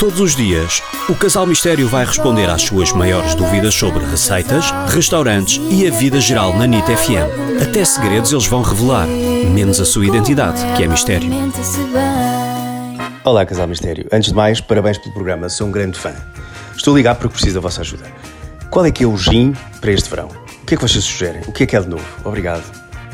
Todos os dias, o Casal Mistério vai responder às suas maiores dúvidas sobre receitas, restaurantes e a vida geral na NIT FM. Até segredos eles vão revelar, menos a sua identidade, que é mistério. Olá, Casal Mistério. Antes de mais, parabéns pelo programa, sou um grande fã. Estou a ligar porque preciso da vossa ajuda. Qual é que é o gin para este verão? O que é que vocês sugerem? O que é que é de novo? Obrigado.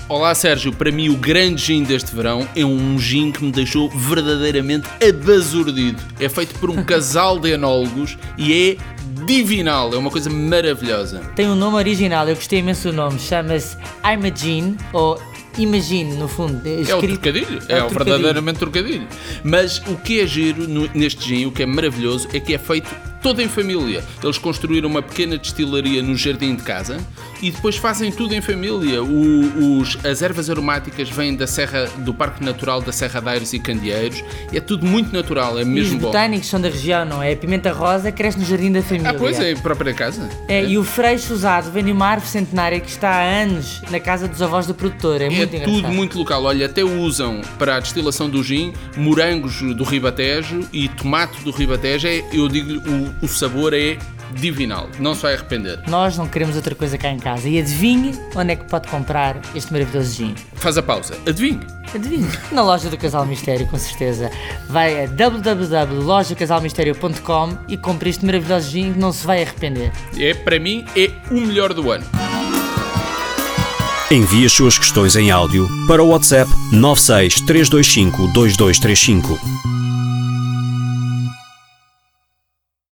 Olá Sérgio, para mim o grande gin deste verão é um gin que me deixou verdadeiramente abasurdido. É feito por um casal de enólogos e é divinal, é uma coisa maravilhosa. Tem um nome original, eu gostei imenso do nome, chama-se I'm a Gin, ou Imagine, no fundo. É o trocadilho, é, é o, verdadeiramente trocadilho. Mas o que é giro neste gin, o que é maravilhoso, é que é feito toda em família. Eles construíram uma pequena destilaria no jardim de casa e depois fazem tudo em família. O, os, as ervas aromáticas vêm da Serra, do Parque Natural da Serra de Aires e Candeeiros. É tudo muito natural, é mesmo e os botânicos são da região, não é? A pimenta rosa cresce no jardim da família. Ah, pois é, própria casa. É, é, e o freixo usado vem de uma árvore centenária que está há anos na casa dos avós do produtor. É, é muito engraçado. tudo muito local. Olha, até usam para a destilação do gin morangos do Ribatejo e tomate do Ribatejo. É, eu digo-lhe, o, o sabor é divinal, não se vai arrepender. Nós não queremos outra coisa cá em casa. E adivinhe onde é que pode comprar este maravilhoso gin? Faz a pausa, adivinhe. Adivinhe. Na loja do Casal Mistério, com certeza. Vai a www.lojacasalmistério.com e compre este maravilhoso gin que não se vai arrepender. É, para mim, é o melhor do ano. Envie as suas questões em áudio para o WhatsApp 96 325 2235.